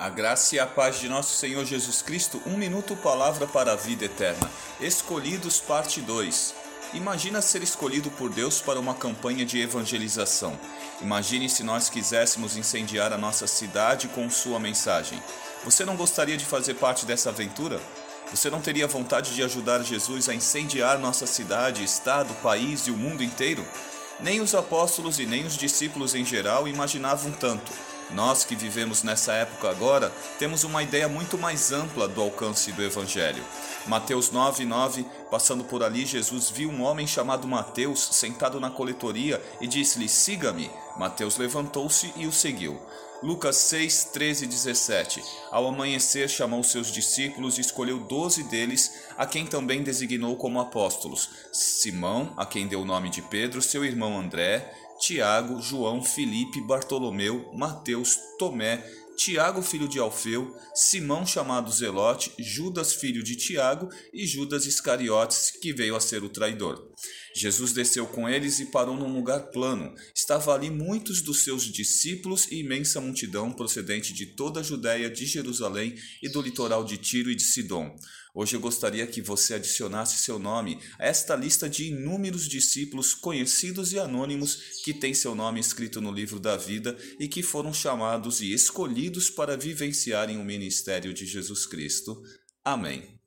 A graça e a paz de nosso Senhor Jesus Cristo, um minuto palavra para a vida eterna. Escolhidos, parte 2. Imagina ser escolhido por Deus para uma campanha de evangelização. Imagine se nós quiséssemos incendiar a nossa cidade com sua mensagem. Você não gostaria de fazer parte dessa aventura? Você não teria vontade de ajudar Jesus a incendiar nossa cidade, estado, país e o mundo inteiro? Nem os apóstolos e nem os discípulos em geral imaginavam tanto. Nós que vivemos nessa época agora temos uma ideia muito mais ampla do alcance do Evangelho. Mateus 9:9, passando por ali, Jesus viu um homem chamado Mateus sentado na coletoria e disse-lhe: Siga-me. Mateus levantou-se e o seguiu. Lucas 6, 13 e 17. Ao amanhecer, chamou seus discípulos e escolheu doze deles, a quem também designou como apóstolos: Simão, a quem deu o nome de Pedro, seu irmão André, Tiago, João, Filipe, Bartolomeu, Mateus, Tomé, Tiago, filho de Alfeu, Simão, chamado Zelote, Judas, filho de Tiago, e Judas Iscariotes, que veio a ser o traidor. Jesus desceu com eles e parou num lugar plano. Estava ali muitos dos seus discípulos e imensa multidão procedente de toda a Judéia, de Jerusalém e do litoral de Tiro e de Sidom. Hoje eu gostaria que você adicionasse seu nome a esta lista de inúmeros discípulos conhecidos e anônimos que têm seu nome escrito no livro da vida e que foram chamados e escolhidos para vivenciarem o ministério de Jesus Cristo. Amém.